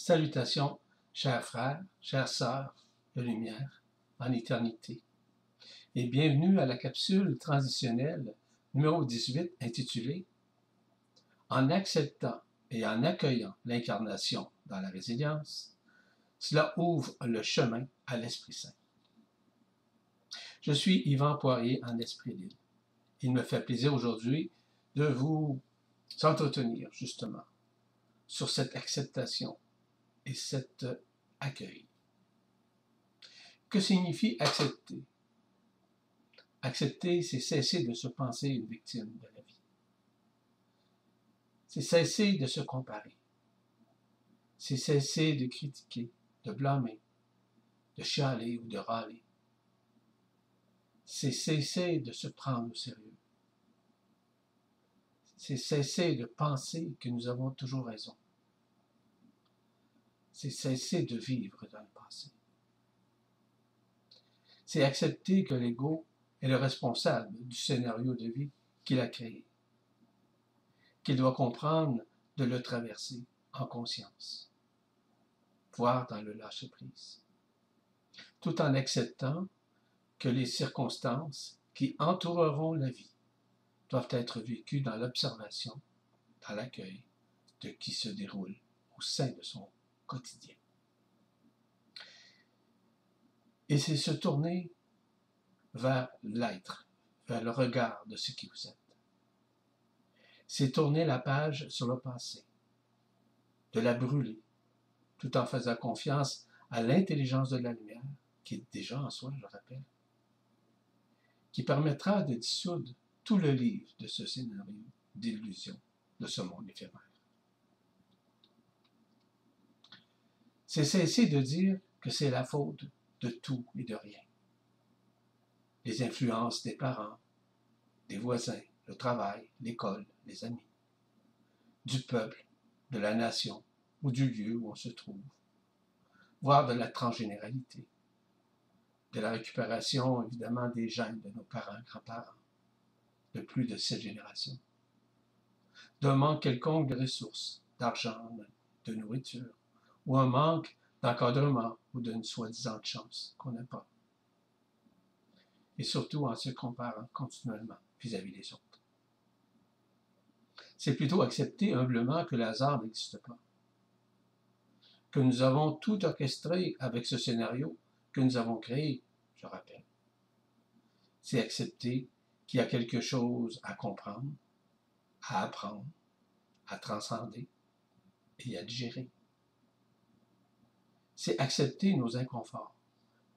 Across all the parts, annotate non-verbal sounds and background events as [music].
Salutations, chers frères, chères sœurs de lumière en éternité. Et bienvenue à la capsule transitionnelle numéro 18 intitulée En acceptant et en accueillant l'incarnation dans la résilience, cela ouvre le chemin à l'Esprit Saint. Je suis Yvan Poirier en Esprit Libre. Il me fait plaisir aujourd'hui de vous entretenir justement sur cette acceptation et cet accueil. Que signifie accepter? Accepter, c'est cesser de se penser une victime de la vie. C'est cesser de se comparer. C'est cesser de critiquer, de blâmer, de chialer ou de râler. C'est cesser de se prendre au sérieux. C'est cesser de penser que nous avons toujours raison c'est cesser de vivre dans le passé. C'est accepter que l'ego est le responsable du scénario de vie qu'il a créé, qu'il doit comprendre de le traverser en conscience, voire dans le lâcher-prise, tout en acceptant que les circonstances qui entoureront la vie doivent être vécues dans l'observation, dans l'accueil de qui se déroule au sein de son quotidien. Et c'est se tourner vers l'être, vers le regard de ce qui vous êtes. C'est tourner la page sur le passé, de la brûler, tout en faisant confiance à l'intelligence de la lumière, qui est déjà en soi, je rappelle, qui permettra de dissoudre tout le livre de ce scénario d'illusion de ce monde éphémère. C'est cesser de dire que c'est la faute de tout et de rien. Les influences des parents, des voisins, le travail, l'école, les amis, du peuple, de la nation ou du lieu où on se trouve, voire de la transgénéralité, de la récupération évidemment des gènes de nos parents, grands-parents, de plus de sept générations, d'un manque quelconque de ressources, d'argent, de nourriture, ou un manque d'encadrement ou d'une soi-disant chance qu'on n'a pas. Et surtout en se comparant continuellement vis-à-vis des autres. C'est plutôt accepter humblement que le hasard n'existe pas. Que nous avons tout orchestré avec ce scénario que nous avons créé, je rappelle. C'est accepter qu'il y a quelque chose à comprendre, à apprendre, à transcender et à digérer c'est accepter nos inconforts,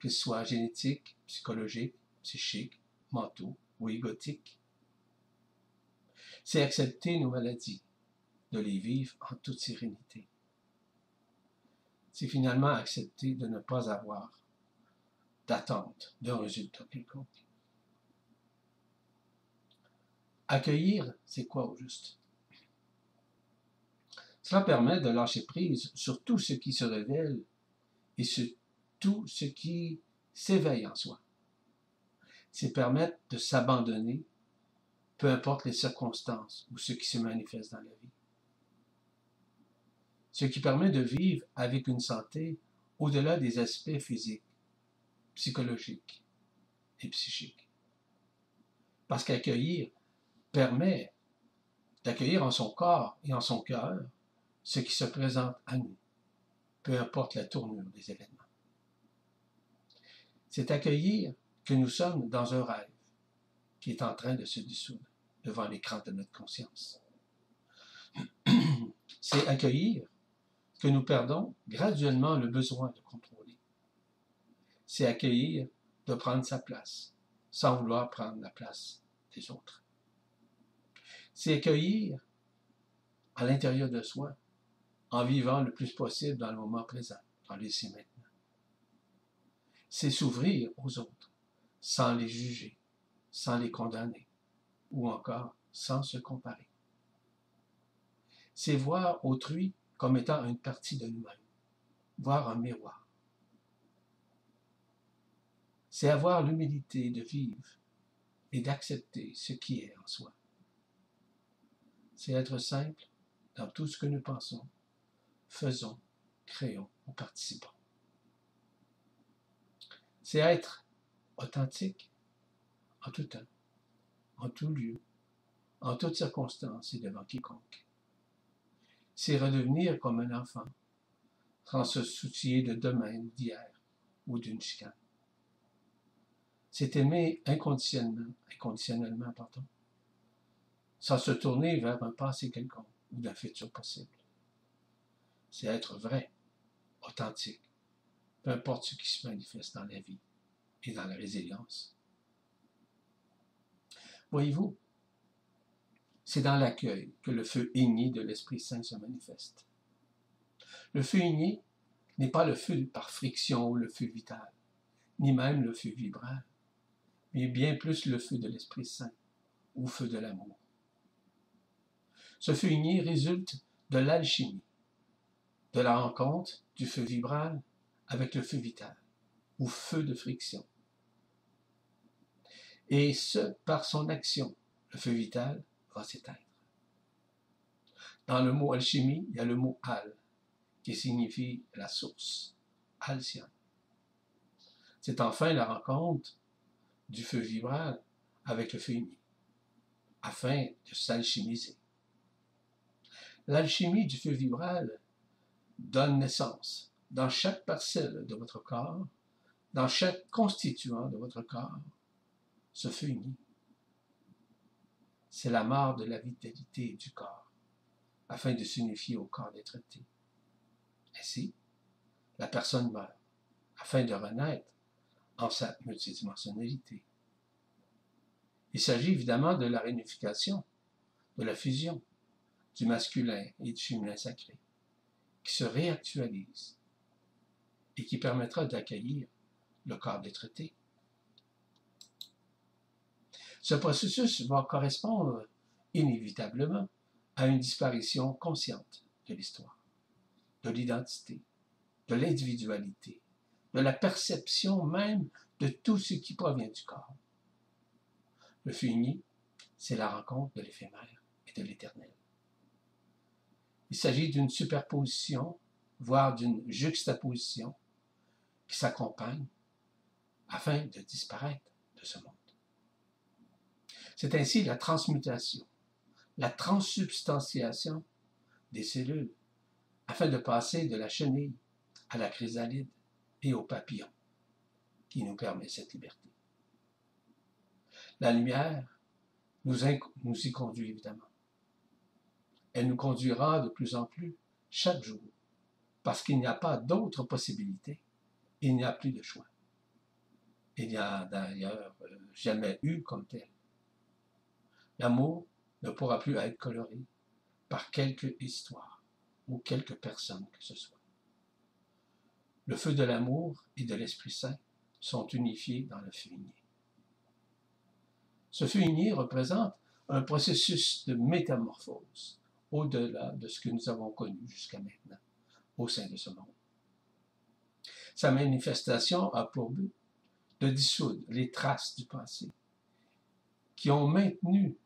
qu'ils soient génétiques, psychologiques, psychiques, mentaux ou égotiques. C'est accepter nos maladies, de les vivre en toute sérénité. C'est finalement accepter de ne pas avoir d'attente d'un résultat quelconque. Accueillir, c'est quoi au juste? Cela permet de lâcher prise sur tout ce qui se révèle et tout ce qui s'éveille en soi. C'est permettre de s'abandonner, peu importe les circonstances ou ce qui se manifeste dans la vie. Ce qui permet de vivre avec une santé au-delà des aspects physiques, psychologiques et psychiques. Parce qu'accueillir permet d'accueillir en son corps et en son cœur ce qui se présente à nous peu importe la tournure des événements. C'est accueillir que nous sommes dans un rêve qui est en train de se dissoudre devant l'écran de notre conscience. [clears throat] C'est accueillir que nous perdons graduellement le besoin de contrôler. C'est accueillir de prendre sa place sans vouloir prendre la place des autres. C'est accueillir à l'intérieur de soi en vivant le plus possible dans le moment présent, dans l'ici maintenant. C'est s'ouvrir aux autres, sans les juger, sans les condamner, ou encore sans se comparer. C'est voir autrui comme étant une partie de nous-mêmes, voir un miroir. C'est avoir l'humilité de vivre et d'accepter ce qui est en soi. C'est être simple dans tout ce que nous pensons faisons, créons ou participons. C'est être authentique en tout temps, en tout lieu, en toutes circonstances et devant quiconque. C'est redevenir comme un enfant, sans se soucier de demain, d'hier ou d'une chicane. C'est aimer inconditionnellement, inconditionnellement sans se tourner vers un passé quelconque ou d'un futur possible. C'est être vrai, authentique, peu importe ce qui se manifeste dans la vie et dans la résilience. Voyez-vous, c'est dans l'accueil que le feu igné de l'Esprit Saint se manifeste. Le feu igné n'est pas le feu par friction ou le feu vital, ni même le feu vibral, mais bien plus le feu de l'Esprit Saint ou feu de l'amour. Ce feu igné résulte de l'alchimie, de la rencontre du feu vibral avec le feu vital ou feu de friction. Et ce, par son action, le feu vital va s'éteindre. Dans le mot alchimie, il y a le mot al, qui signifie la source, alcyon. C'est enfin la rencontre du feu vibral avec le feu uni, afin de s'alchimiser. L'alchimie du feu vibral donne naissance dans chaque parcelle de votre corps, dans chaque constituant de votre corps, ce feu uni c'est la mort de la vitalité du corps, afin de s'unifier au corps des traités. Ainsi, la personne meurt, afin de renaître en sa multidimensionnalité. Il s'agit évidemment de la réunification, de la fusion du masculin et du féminin sacré, qui se réactualise et qui permettra d'accueillir le corps des traités. Ce processus va correspondre inévitablement à une disparition consciente de l'histoire, de l'identité, de l'individualité, de la perception même de tout ce qui provient du corps. Le fini, c'est la rencontre de l'éphémère et de l'éternel. Il s'agit d'une superposition, voire d'une juxtaposition qui s'accompagne afin de disparaître de ce monde. C'est ainsi la transmutation, la transsubstantiation des cellules, afin de passer de la chenille à la chrysalide et au papillon, qui nous permet cette liberté. La lumière nous, nous y conduit évidemment. Elle nous conduira de plus en plus chaque jour, parce qu'il n'y a pas d'autre possibilité, il n'y a plus de choix. Il n'y a d'ailleurs euh, jamais eu comme tel. L'amour ne pourra plus être coloré par quelque histoire ou quelque personne que ce soit. Le feu de l'amour et de l'Esprit Saint sont unifiés dans le uni. Ce uni représente un processus de métamorphose au-delà de ce que nous avons connu jusqu'à maintenant au sein de ce monde. Sa manifestation a pour but de dissoudre les traces du passé qui ont maintenu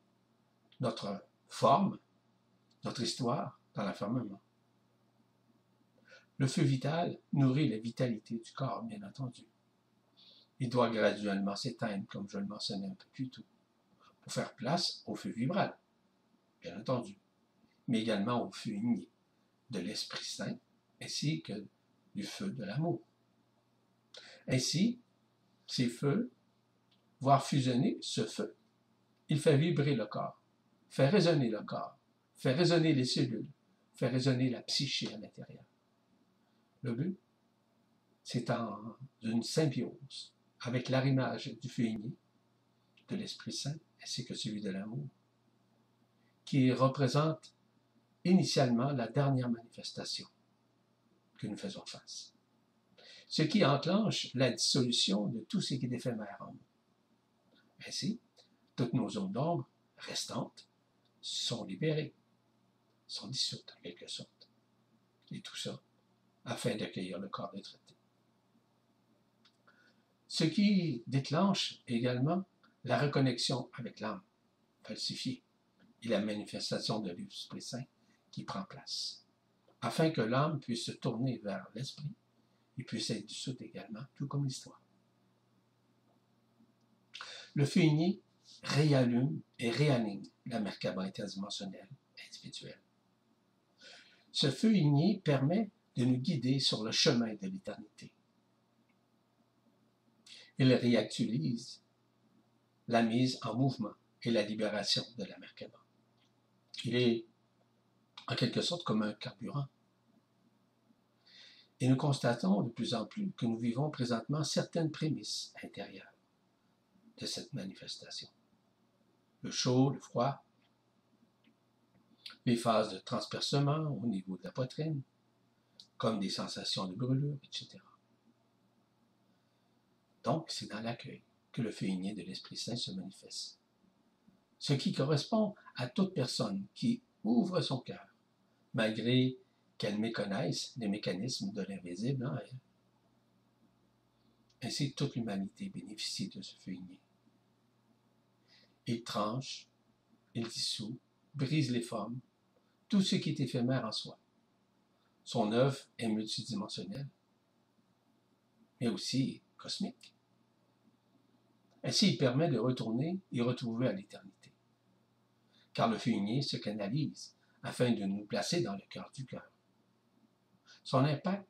notre forme, notre histoire dans l'enfermement. Le feu vital nourrit la vitalité du corps, bien entendu. Il doit graduellement s'éteindre, comme je le mentionnais un peu plus tôt, pour faire place au feu vibral, bien entendu, mais également au feu igné de l'Esprit Saint, ainsi que du feu de l'amour. Ainsi, ces feux, voient fusionner ce feu, il fait vibrer le corps fait résonner le corps, fait résonner les cellules, fait résonner la psyché à l'intérieur. Le but, c'est en une symbiose avec l'arrimage du feu de l'Esprit Saint, ainsi que celui de l'amour, qui représente initialement la dernière manifestation que nous faisons face. Ce qui enclenche la dissolution de tout ce qui est éphémère en nous. Ainsi, toutes nos zones d'ombre restantes sont libérés, sont dissoutes en quelque sorte. Et tout ça afin d'accueillir le corps des traités. Ce qui déclenche également la reconnexion avec l'âme falsifiée et la manifestation de l'Esprit Saint qui prend place. afin que l'âme puisse se tourner vers l'esprit et puisse être dissoute également, tout comme l'histoire. Le feu uni réallume et réaligne la merkaba interdimensionnelle individuelle. Ce feu igné permet de nous guider sur le chemin de l'éternité. Il réactualise la mise en mouvement et la libération de la Merkaba. Il est en quelque sorte comme un carburant. Et nous constatons de plus en plus que nous vivons présentement certaines prémices intérieures de cette manifestation. Le chaud, le froid, les phases de transpercement au niveau de la poitrine, comme des sensations de brûlure, etc. Donc, c'est dans l'accueil que le feu de l'Esprit Saint se manifeste. Ce qui correspond à toute personne qui ouvre son cœur, malgré qu'elle méconnaisse les mécanismes de l'invisible en elle. Ainsi, toute l'humanité bénéficie de ce feu Il tranche, il dissout, brise les formes, tout ce qui est éphémère en soi. Son œuvre est multidimensionnelle, mais aussi cosmique. Ainsi, il permet de retourner et retrouver à l'éternité. Car le feu se canalise afin de nous placer dans le cœur du cœur. Son impact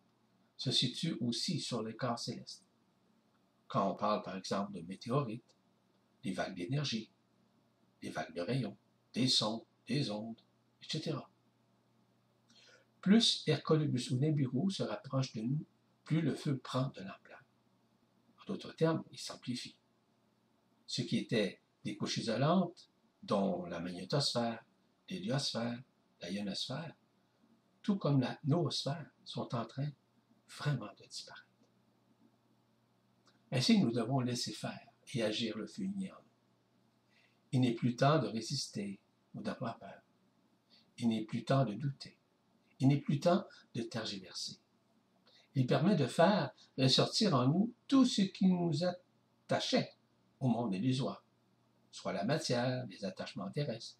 se situe aussi sur les corps célestes. Quand on parle par exemple de météorites, des vagues d'énergie, des vagues de rayons, des sons, des ondes, etc. Plus Hercolubus ou Nibiru se rapproche de nous, plus le feu prend de l'ampleur. En d'autres termes, il s'amplifie. Ce qui était des couches isolantes, dont la magnétosphère, l'héliosphère, la ionosphère, tout comme la noosphère, sont en train vraiment de disparaître. Ainsi, nous devons laisser faire et agir le feu nous. Il n'est plus temps de résister ou d'avoir peur. Il n'est plus temps de douter. Il n'est plus temps de tergiverser. Il permet de faire ressortir en nous tout ce qui nous attachait au monde illusoire, soit la matière, les attachements terrestres,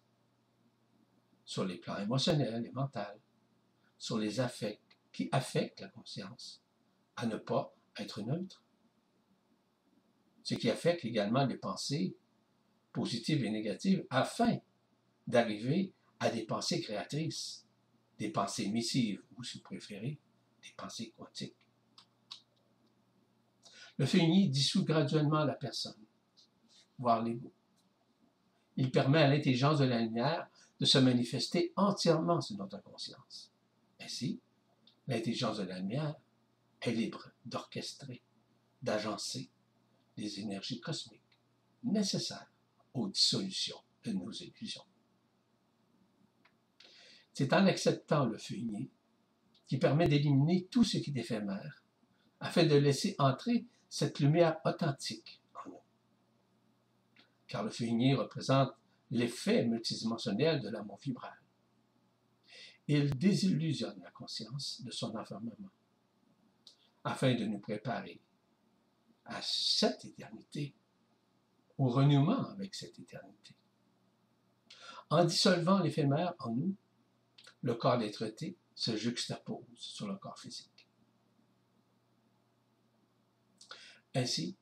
sur les plans émotionnels et mentaux, sur les affects qui affectent la conscience, à ne pas être neutre. Ce qui affecte également les pensées positives et négatives afin d'arriver à des pensées créatrices, des pensées missives ou, si vous préférez, des pensées quantiques. Le feuillis dissout graduellement la personne, voire l'ego. Il permet à l'intelligence de la lumière de se manifester entièrement sur notre conscience. Ainsi, l'intelligence de la lumière est libre d'orchestrer, d'agencer les énergies cosmiques nécessaires aux dissolutions de nos illusions. C'est en acceptant le feuillet qui permet d'éliminer tout ce qui est éphémère, afin de laisser entrer cette lumière authentique en nous. Car le feuillet représente l'effet multidimensionnel de l'amour vibral. Il désillusionne la conscience de son enfermement, afin de nous préparer à cette éternité, au renouement avec cette éternité. En dissolvant l'éphémère en nous, le corps dêtre se juxtapose sur le corps physique. Ainsi,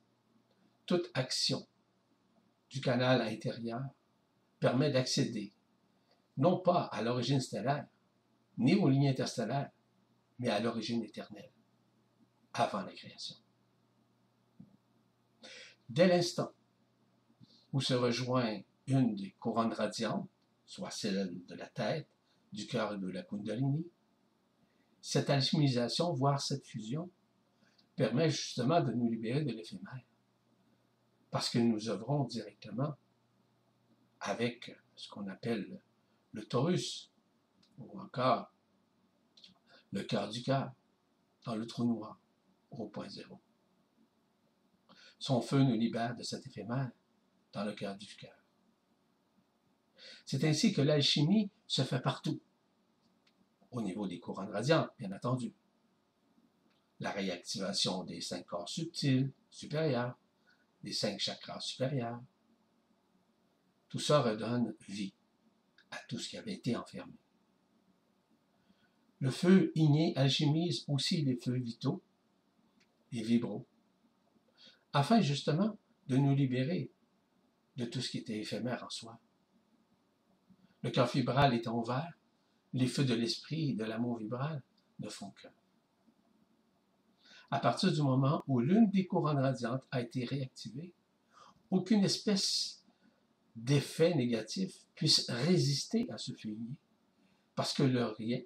toute action du canal intérieur permet d'accéder non pas à l'origine stellaire, ni aux lignes interstellaires, mais à l'origine éternelle, avant la création. Dès l'instant où se rejoint une des couronnes radiantes, soit celle de la tête, du cœur et de la Kundalini. Cette alchimisation, voire cette fusion, permet justement de nous libérer de l'éphémère. Parce que nous œuvrons directement avec ce qu'on appelle le taurus, ou encore le cœur du cœur, dans le trou noir, au point zéro. Son feu nous libère de cet éphémère dans le cœur du cœur. C'est ainsi que l'alchimie se fait partout, au niveau des couronnes radiantes, bien entendu. La réactivation des cinq corps subtils, supérieurs, des cinq chakras supérieurs. Tout ça redonne vie à tout ce qui avait été enfermé. Le feu igné alchimise aussi les feux vitaux et vibraux, afin justement de nous libérer de tout ce qui était éphémère en soi. Le cœur vibral étant ouvert, les feux de l'esprit et de l'amour vibral ne font qu'un. À partir du moment où l'une des couronnes radiantes a été réactivée, aucune espèce d'effet négatif puisse résister à ce feu parce que rien,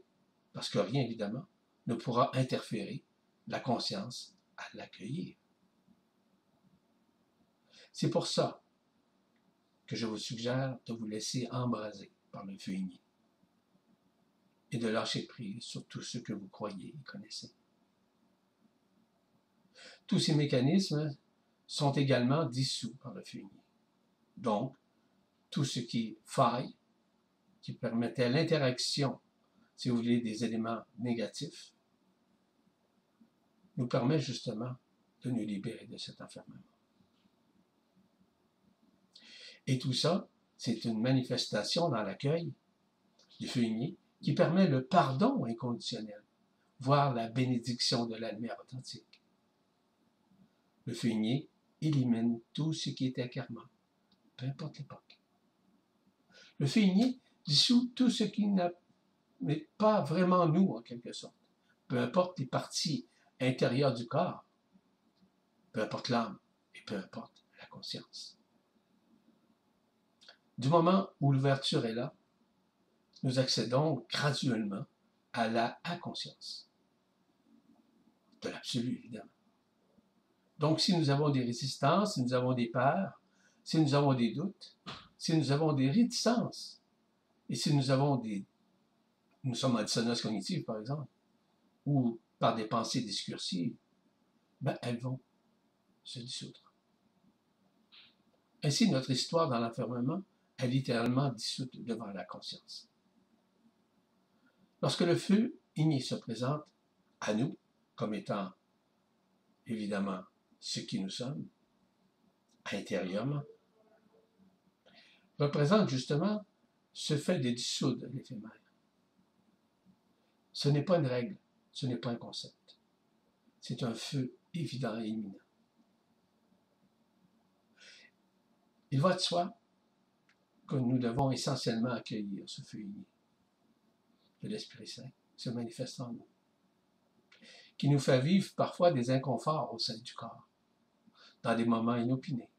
parce que rien évidemment, ne pourra interférer la conscience à l'accueillir. C'est pour ça que je vous suggère de vous laisser embraser par le igné et de lâcher prise sur tout ce que vous croyez et connaissez. Tous ces mécanismes sont également dissous par le igné. Donc, tout ce qui faille, qui permettait l'interaction, si vous voulez, des éléments négatifs, nous permet justement de nous libérer de cet enfermement. Et tout ça, c'est une manifestation dans l'accueil du feu qui permet le pardon inconditionnel, voire la bénédiction de la lumière authentique. Le feu élimine tout ce qui est acquérement, peu importe l'époque. Le feu dissout tout ce qui n'est pas vraiment nous, en quelque sorte, peu importe les parties intérieures du corps, peu importe l'âme et peu importe la conscience. Du moment où l'ouverture est là, nous accédons graduellement à la inconscience. De l'absolu, évidemment. Donc, si nous avons des résistances, si nous avons des peurs, si nous avons des doutes, si nous avons des réticences, et si nous avons des... Nous sommes en dissonance cognitive, par exemple, ou par des pensées discursives, ben, elles vont se dissoudre. Ainsi, notre histoire dans l'enfermement est littéralement dissoute devant la conscience. Lorsque le feu igné se présente à nous comme étant évidemment ce qui nous sommes, intérieurement, représente justement ce fait de dissoudre l'éphémère. Ce n'est pas une règle, ce n'est pas un concept. C'est un feu évident et imminent. Il va de soi que nous devons essentiellement accueillir ce feu igné de l'Esprit Saint se manifeste en nous, qui nous fait vivre parfois des inconforts au sein du corps, dans des moments inopinés,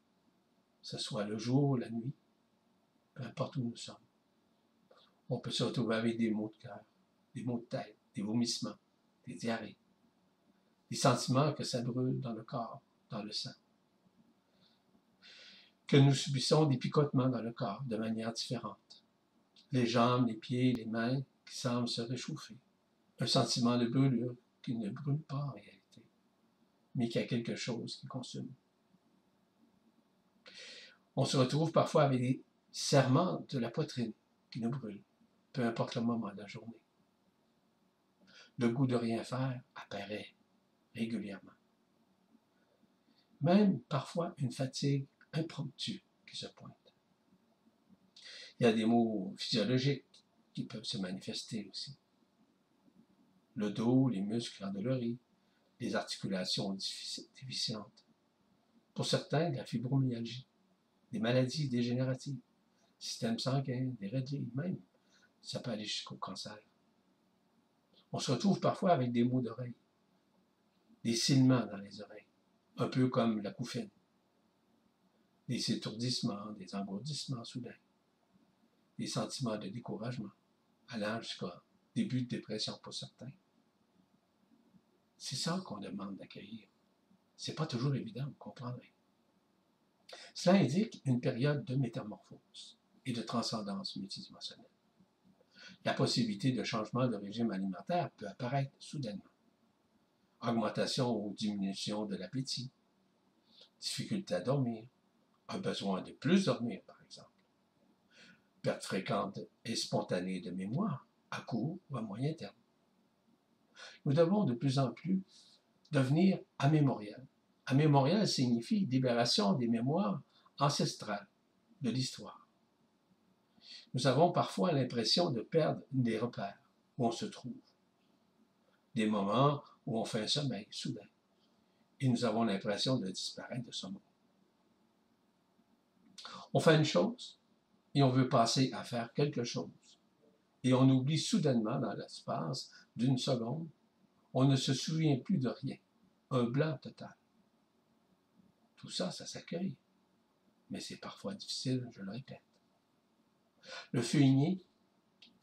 que ce soit le jour ou la nuit, peu importe où nous sommes. On peut se retrouver avec des maux de cœur, des maux de tête, des vomissements, des diarrhées, des sentiments que ça brûle dans le corps, dans le sang que nous subissons des picotements dans le corps de manière différente. Les jambes, les pieds, les mains qui semblent se réchauffer. Un sentiment de brûlure qui ne brûle pas en réalité, mais qui a quelque chose qui consomme. On se retrouve parfois avec des serments de la poitrine qui nous brûlent, peu importe le moment de la journée. Le goût de rien faire apparaît régulièrement. Même parfois une fatigue impromptu qui se pointe. Il y a des mots physiologiques qui peuvent se manifester aussi. Le dos, les muscles endoloris, les articulations déficientes. Pour certains, la fibromyalgie, des maladies dégénératives, système sanguin, des radies, même, ça peut aller jusqu'au cancer. On se retrouve parfois avec des maux d'oreille, des silements dans les oreilles, un peu comme la couffaine des étourdissements, des engourdissements soudains, des sentiments de découragement, allant jusqu'à début de dépression pour certains. C'est ça qu'on demande d'accueillir. C'est pas toujours évident, vous comprendrez. Cela indique une période de métamorphose et de transcendance multidimensionnelle. La possibilité de changement de régime alimentaire peut apparaître soudainement. Augmentation ou diminution de l'appétit, difficulté à dormir, un besoin de plus dormir, par exemple. Perte fréquente et spontanée de mémoire, à court ou à moyen terme. Nous devons de plus en plus devenir amémorial. Amémorial signifie libération des mémoires ancestrales de l'histoire. Nous avons parfois l'impression de perdre des repères où on se trouve, des moments où on fait un sommeil soudain et nous avons l'impression de disparaître de ce monde. On fait une chose et on veut passer à faire quelque chose. Et on oublie soudainement dans l'espace d'une seconde, on ne se souvient plus de rien. Un blanc total. Tout ça, ça s'accueille. Mais c'est parfois difficile, je le répète. Le fumier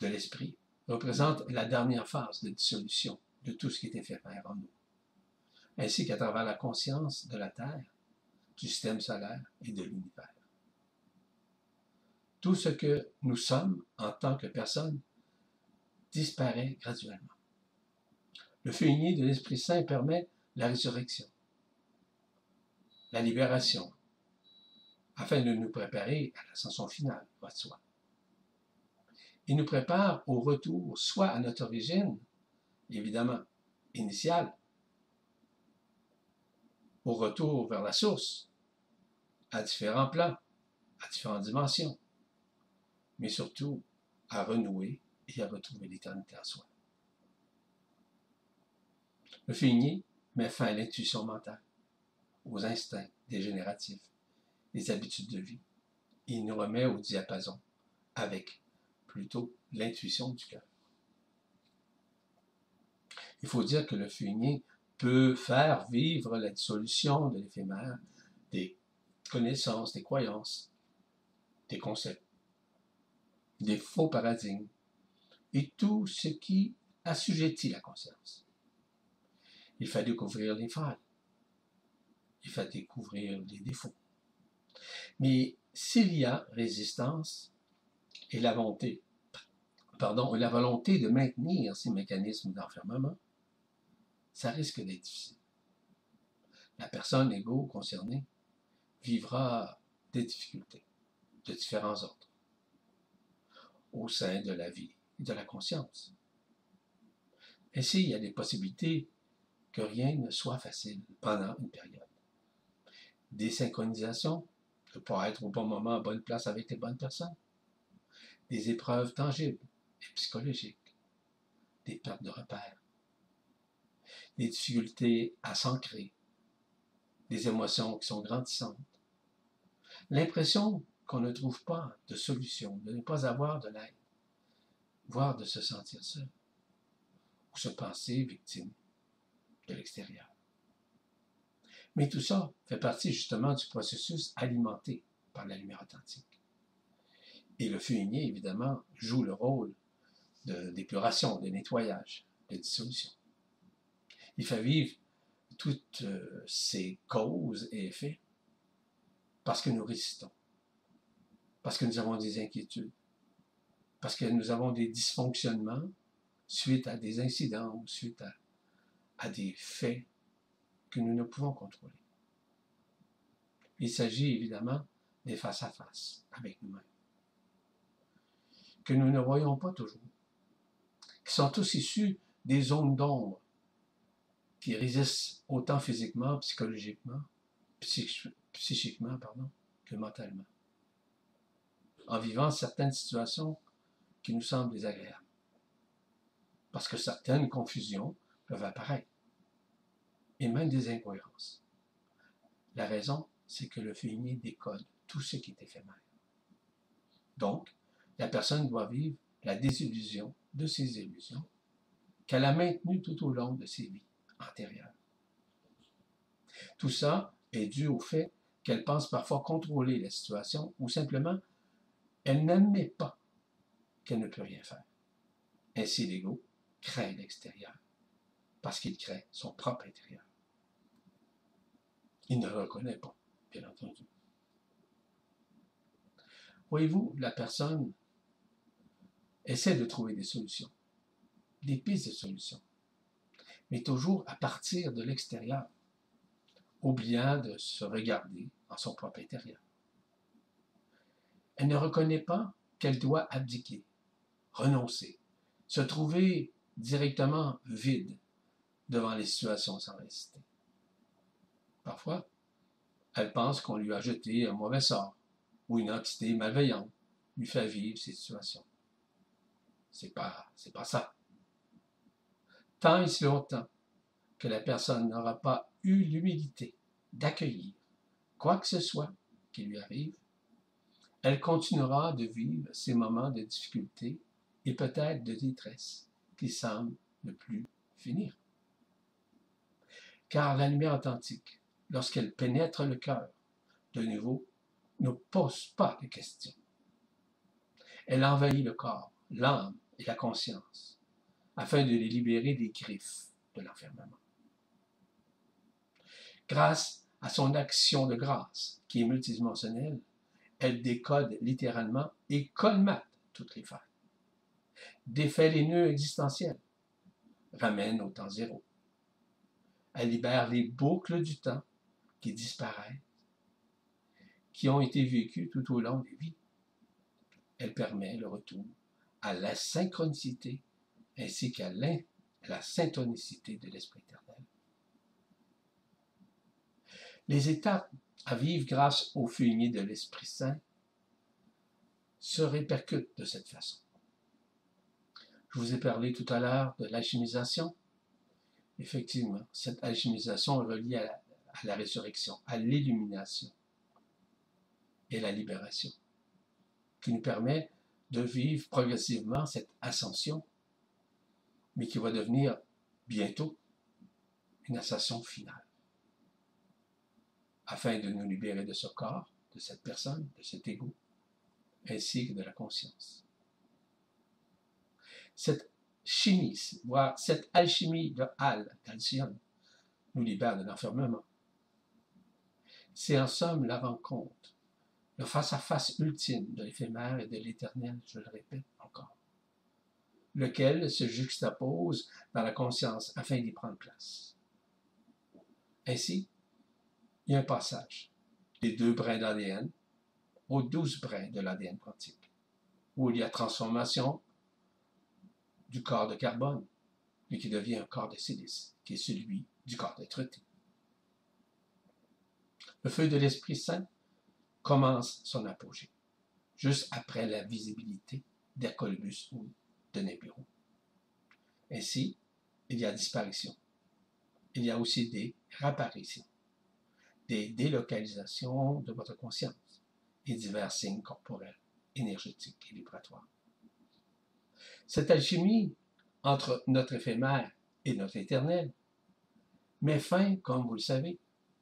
de l'esprit représente la dernière phase de dissolution de tout ce qui est éphémère en nous, ainsi qu'à travers la conscience de la Terre, du système solaire et de l'univers. Tout ce que nous sommes en tant que personne disparaît graduellement. Le feu de l'Esprit Saint permet la résurrection, la libération, afin de nous préparer à l'ascension finale, va de soi. Il nous prépare au retour soit à notre origine, évidemment, initiale, au retour vers la source, à différents plans, à différentes dimensions, mais surtout à renouer et à retrouver l'éternité en soi. Le fini met fin à l'intuition mentale, aux instincts dégénératifs, les habitudes de vie. Il nous remet au diapason avec plutôt l'intuition du cœur. Il faut dire que le fumier peut faire vivre la dissolution de l'éphémère des connaissances, des croyances, des concepts, des faux paradigmes et tout ce qui assujettit la conscience. Il fait découvrir les failles. Il fait découvrir les défauts. Mais s'il y a résistance et la volonté, pardon, la volonté de maintenir ces mécanismes d'enfermement, ça risque d'être difficile. La personne égaux concernée vivra des difficultés de différents ordres au sein de la vie et de la conscience. Ainsi, il y a des possibilités que rien ne soit facile pendant une période. Des synchronisations, de ne pas être au bon moment à bonne place avec les bonnes personnes. Des épreuves tangibles et psychologiques. Des pertes de repères. Des difficultés à s'ancrer. Des émotions qui sont grandissantes. L'impression qu'on ne trouve pas de solution, de ne pas avoir de l'aide, voire de se sentir seul, ou se penser victime de l'extérieur. Mais tout ça fait partie justement du processus alimenté par la lumière authentique. Et le feu évidemment, joue le rôle d'épuration, de, nettoyage, de dissolution. Il fait vivre toutes euh, ces causes et effets parce que nous résistons parce que nous avons des inquiétudes, parce que nous avons des dysfonctionnements suite à des incidents suite à, des faits que nous ne pouvons contrôler. Il s'agit évidemment des face-à-face avec nous-mêmes, que nous ne voyons pas toujours, qui sont tous issus des zones d'ombre qui résistent autant physiquement, psychologiquement, psychiquement pardon, que mentalement en vivant certaines situations qui nous semblent désagréables. Parce que certaines confusions peuvent apparaître, et même des incohérences. La raison, c'est que le fumier décode tout ce qui est éphémère. Donc, la personne doit vivre la désillusion de ses illusions qu'elle a maintenues tout au long de ses vies antérieures. Tout ça est dû au fait qu'elle pense parfois contrôler la situation ou simplement elle n'admet pas qu'elle ne peut rien faire. Ainsi, l'ego craint l'extérieur, parce qu'il craint son propre intérieur. Il ne reconnaît pas, bien entendu. Voyez-vous, la personne essaie de trouver des solutions, des pistes de solutions, mais toujours à partir de l'extérieur, oubliant de se regarder en son propre intérieur. Elle ne reconnaît pas qu'elle doit abdiquer, renoncer, se trouver directement vide devant les situations sans résister. Parfois, elle pense qu'on lui a jeté un mauvais sort ou une entité malveillante lui fait vivre ces situations. C'est pas, c'est pas ça. tant et si longtemps que la personne n'aura pas eu l'humilité d'accueillir quoi que ce soit qui lui arrive, elle continuera de vivre ces moments de difficulté et peut-être de détresse qui semblent ne plus finir. Car la lumière authentique, lorsqu'elle pénètre le cœur, de nouveau, ne pose pas de questions. Elle envahit le corps, l'âme et la conscience, afin de les libérer des griffes de l'enfermement. Grâce à son action de grâce, qui est multidimensionnelle, elle décode littéralement et colmate toutes les failles. Défait les nœuds existentiels, ramène au temps zéro. Elle libère les boucles du temps qui disparaissent, qui ont été vécues tout au long des vies. Elle permet le retour à la synchronicité ainsi qu'à la syntonicité de l'Esprit éternel. Les étapes à vivre grâce au fumier de l'Esprit Saint se répercutent de cette façon. Je vous ai parlé tout à l'heure de l'alchimisation. Effectivement, cette alchimisation est reliée à la, résurrection, à l'illumination et la libération, qui nous permet de vivre progressivement cette ascension, mais qui va devenir bientôt une ascension finale, afin de nous libérer de ce corps, de cette personne, de cet ego, ainsi que de la conscience. Cette chimie, voire cette alchimie de Hal, calcium, nous libère de l'enfermement. C'est en somme la rencontre le face-à-face ultime de l'éphémère et de l'éternel, je le répète encore, lequel se juxtapose dans la conscience afin d'y prendre place. Ainsi, il y a un passage des deux brins d'ADN aux douze brins de l'ADN quantique, où il y a transformation du corps de carbone, mais qui devient un corps de silice, qui est celui du corps d'être Le feu de l'Esprit Saint commence son apogée, juste après la visibilité d'Hercolubus ou de Nibiru. Ainsi, il y a disparition. Il y a aussi des réapparitions, des délocalisations de votre conscience et divers signes corporels, énergétiques et vibratoires. Cette alchimie entre notre éphémère et notre éternel met fin, comme vous le savez,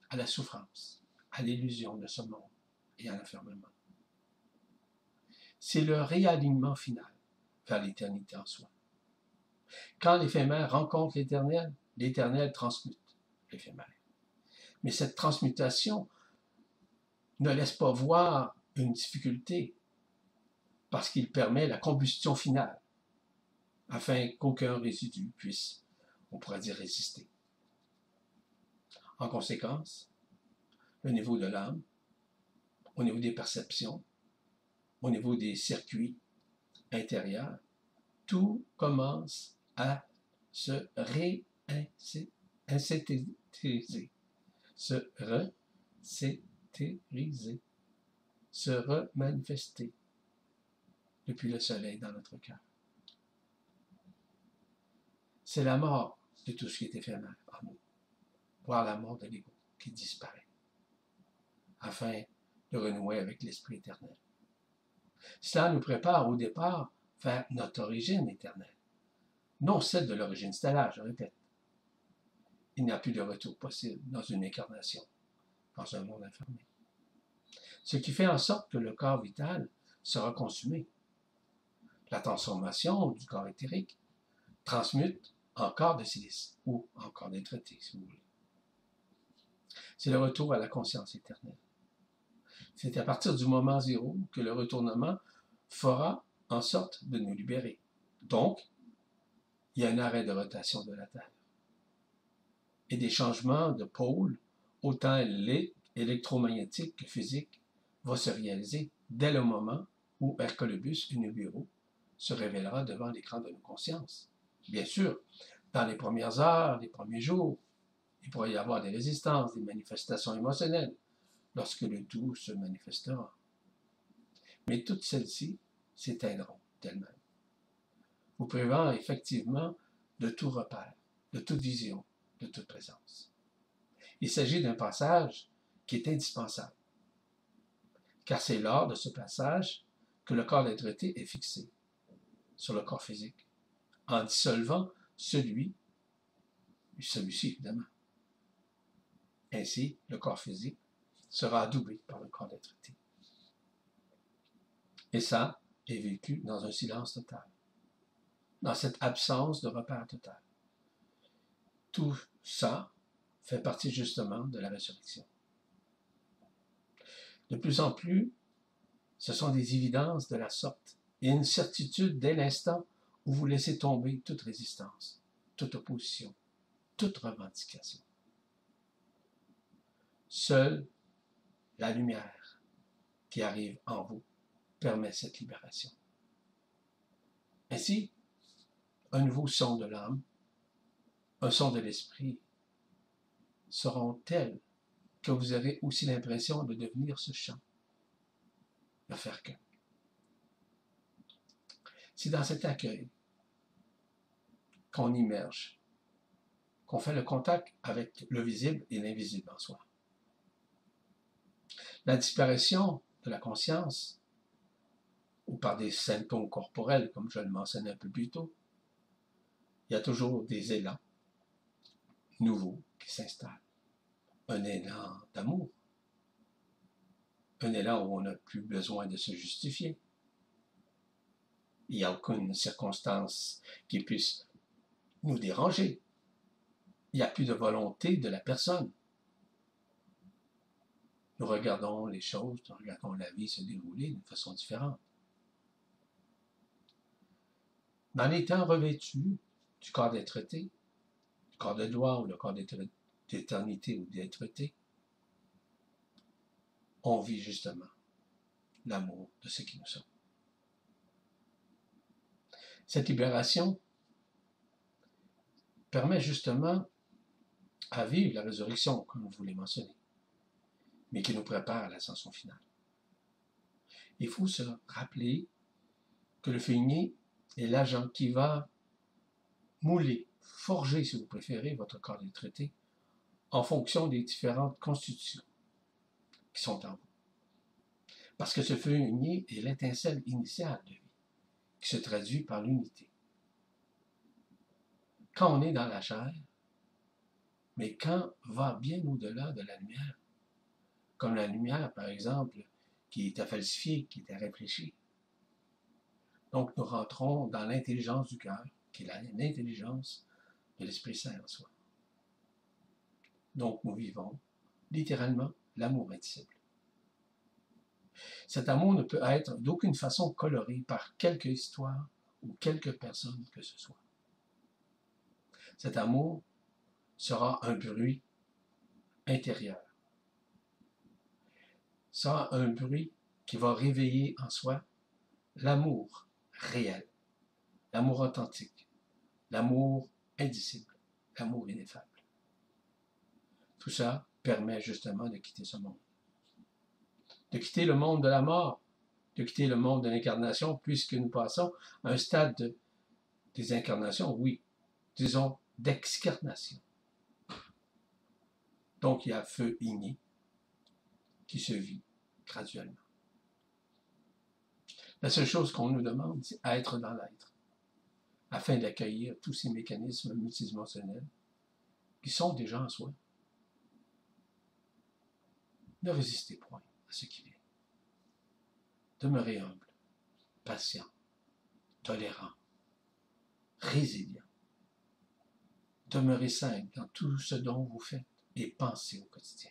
à la souffrance, à l'illusion de ce monde et à l'enfermement. C'est le réalignement final vers l'éternité en soi. Quand l'éphémère rencontre l'éternel, l'éternel transmute l'éphémère. Mais cette transmutation ne laisse pas voir une difficulté parce qu'il permet la combustion finale afin qu'aucun résidu puisse, on pourrait dire, résister. En conséquence, le niveau de l'âme au niveau des perceptions, au niveau des circuits intérieurs, tout commence à se réinsétériser, se recétériser, se remanifester depuis le soleil dans notre cœur. C'est la mort de tout ce qui est éphémère en nous, voire la mort de l'ego qui disparaît, afin de renouer avec l'Esprit éternel. Cela nous prépare au départ vers notre origine éternelle, non celle de l'origine stellaire, je répète. Il n'y a plus de retour possible dans une incarnation, dans un monde enfermé. Ce qui fait en sorte que le corps vital sera consumé. La transformation du corps éthérique transmute en corps de silice ou en corps si vous voulez. C'est le retour à la conscience éternelle. C'est à partir du moment zéro que le retournement fera en sorte de nous libérer. Donc, il y a un arrêt de rotation de la Terre. Et des changements de pôle, autant électromagnétiques que physiques, vont se réaliser dès le moment où Hercolobus Nubureau se révélera devant l'écran de nos consciences. Bien sûr, dans les premières heures, les premiers jours, il pourrait y avoir des résistances, des manifestations émotionnelles, lorsque le tout se manifestera. Mais toutes celles-ci s'éteindront d'elles-mêmes, vous privant effectivement de tout repère de toute vision, de toute présence. Il s'agit d'un passage qui est indispensable, car c'est lors de ce passage que le corps d'être est fixé sur le corps physique, en dissolvant celui, celui-ci évidemment. Ainsi, le corps physique sera adoubé par le corps d'être Et ça est vécu dans un silence total, dans cette absence de repère total. Tout ça fait partie justement de la résurrection. De plus en plus, ce sont des évidences de la sorte et une certitude dès l'instant où vous laissez tomber toute résistance, toute opposition, toute revendication. Seule la lumière qui arrive en vous permet cette libération. Ainsi, un nouveau son de l'âme, un son de l'esprit seront tels que vous aurez aussi l'impression de devenir ce chant, de faire que. C'est dans cet accueil qu'on immerge, qu'on fait le contact avec le visible et l'invisible en soi. La disparition de la conscience, ou par des symptômes corporels, comme je le mentionnais un peu plus tôt, il y a toujours des élans nouveaux qui s'installent. Un élan d'amour, un élan où on n'a plus besoin de se justifier. Il n'y a aucune circonstance qui puisse nous déranger. Il n'y a plus de volonté de la personne. Nous regardons les choses, nous regardons la vie se dérouler d'une façon différente. En étant revêtu du corps d'être du corps de loi ou le corps d'éternité ou d'être-té, on vit justement l'amour de ce qui nous sommes. Cette libération permet justement à vivre la résurrection, comme vous l'avez mentionné mais qui nous prépare à l'ascension finale. Il faut se rappeler que le feuillier est l'agent qui va mouler, forger, si vous préférez, votre corps des traités en fonction des différentes constitutions qui sont en vous. Parce que ce feuillier est l'étincelle initiale de vie, qui se traduit par l'unité. Quand on est dans la chair, mais quand va bien au-delà de la lumière, comme la lumière, par exemple, qui était falsifiée, qui était réfléchie. Donc, nous rentrons dans l'intelligence du cœur, qui est l'intelligence de l'Esprit Saint en soi. Donc, nous vivons littéralement l'amour indicible. Cet amour ne peut être d'aucune façon coloré par quelque histoire ou quelque personne que ce soit. Cet amour sera un bruit intérieur ça un bruit qui va réveiller en soi l'amour réel, l'amour authentique, l'amour indicible, l'amour ineffable. Tout ça permet justement de quitter ce monde. De quitter le monde de la mort, de quitter le monde de l'incarnation, puisque nous passons à un stade de, des incarnations, oui, disons d'excarnation. Donc il y a feu igné qui se vit graduellement. La seule chose qu'on nous demande, c'est être dans l'être, afin d'accueillir tous ces mécanismes multidimensionnels qui sont déjà en soi. Ne résistez point à ce qui vient. Demeurez humble, patient, tolérant, résilient. Demeurez simple dans tout ce dont vous faites et pensez au quotidien.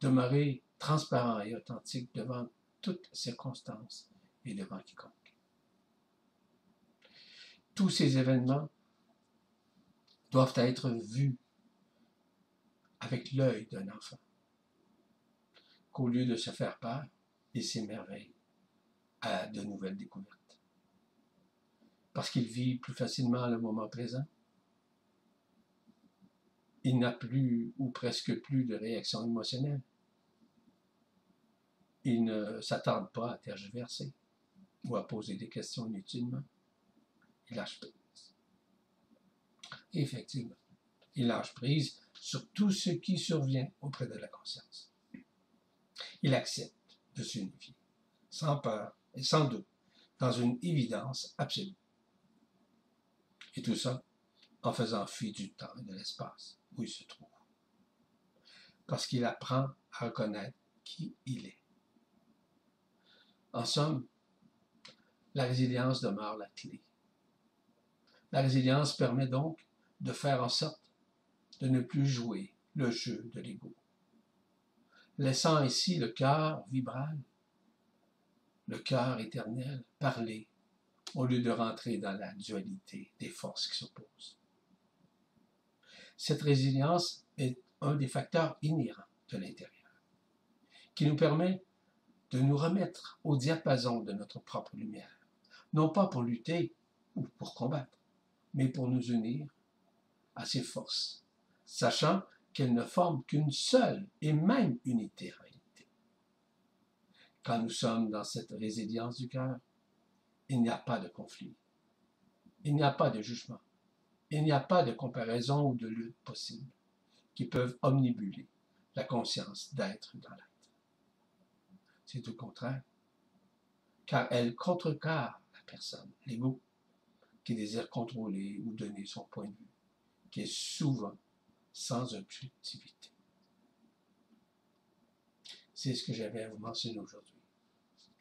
Demeurez transparent et authentique devant toutes circonstances et devant quiconque. Tous ces événements doivent être vus avec l'œil d'un enfant, qu'au lieu de se faire peur, il s'émerveille à de nouvelles découvertes. Parce qu'il vit plus facilement le moment présent, il n'a plus ou presque plus de réaction émotionnelle il ne s'attarde pas à tergiverser ou à poser des questions inutilement. Il lâche prise. effectivement, il lâche prise sur tout ce qui survient auprès de la conscience. Il accepte de s'unifier, sans peur et sans doute, dans une évidence absolue. Et tout ça en faisant fi du temps et de l'espace où il se trouve. Parce qu'il apprend à reconnaître qui il est. En somme, la résilience demeure la clé. La résilience permet donc de faire en sorte de ne plus jouer le jeu de l'ego, laissant ainsi le cœur vibral, le cœur éternel, parler au lieu de rentrer dans la dualité des forces qui s'opposent. Cette résilience est un des facteurs inhérents de l'intérieur, qui nous permet de nous remettre au diapason de notre propre lumière, non pas pour lutter ou pour combattre, mais pour nous unir à ces forces, sachant qu'elles ne forment qu'une seule et même unité en réalité. Quand nous sommes dans cette résilience du cœur, il n'y a pas de conflit, il n'y a pas de jugement, il n'y a pas de comparaison ou de lutte possible qui peuvent omnibuler la conscience d'être dans l'être. C'est tout le contraire, car elle contrecarre la personne, l'ego, qui désire contrôler ou donner son point de vue, qui est souvent sans objectivité. C'est ce que j'avais à vous mentionner aujourd'hui.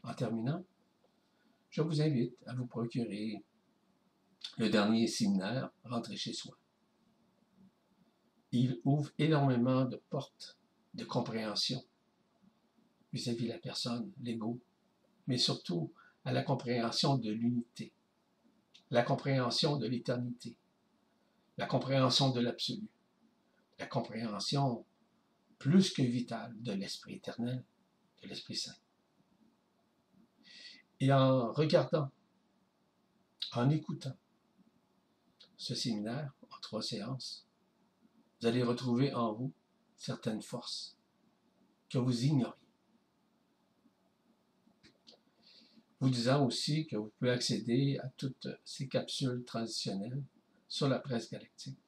En terminant, je vous invite à vous procurer le dernier séminaire, Rentrer chez soi. Il ouvre énormément de portes de compréhension vis-à-vis de la personne, l'ego, mais surtout à la compréhension de l'unité, la compréhension de l'éternité, la compréhension de l'absolu, la compréhension plus que vitale de l'Esprit éternel, de l'Esprit Saint. Et en regardant, en écoutant ce séminaire en trois séances, vous allez retrouver en vous certaines forces que vous ignoriez. Vous disant aussi que vous pouvez accéder à toutes ces capsules transitionnelles sur la presse galactique,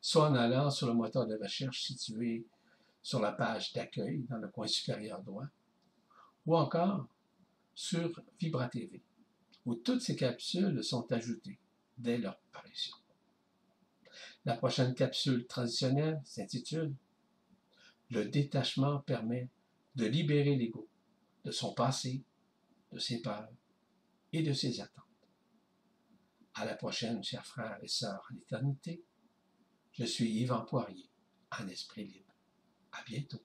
soit en allant sur le moteur de recherche situé sur la page d'accueil dans le coin supérieur droit, ou encore sur Vibra TV, où toutes ces capsules sont ajoutées dès leur parution. La prochaine capsule transitionnelle s'intitule Le détachement permet de libérer l'ego de son passé, de ses peurs et de ses attentes. À la prochaine, chers frères et sœurs en éternité. Je suis Yvan Poirier, en esprit libre. À bientôt.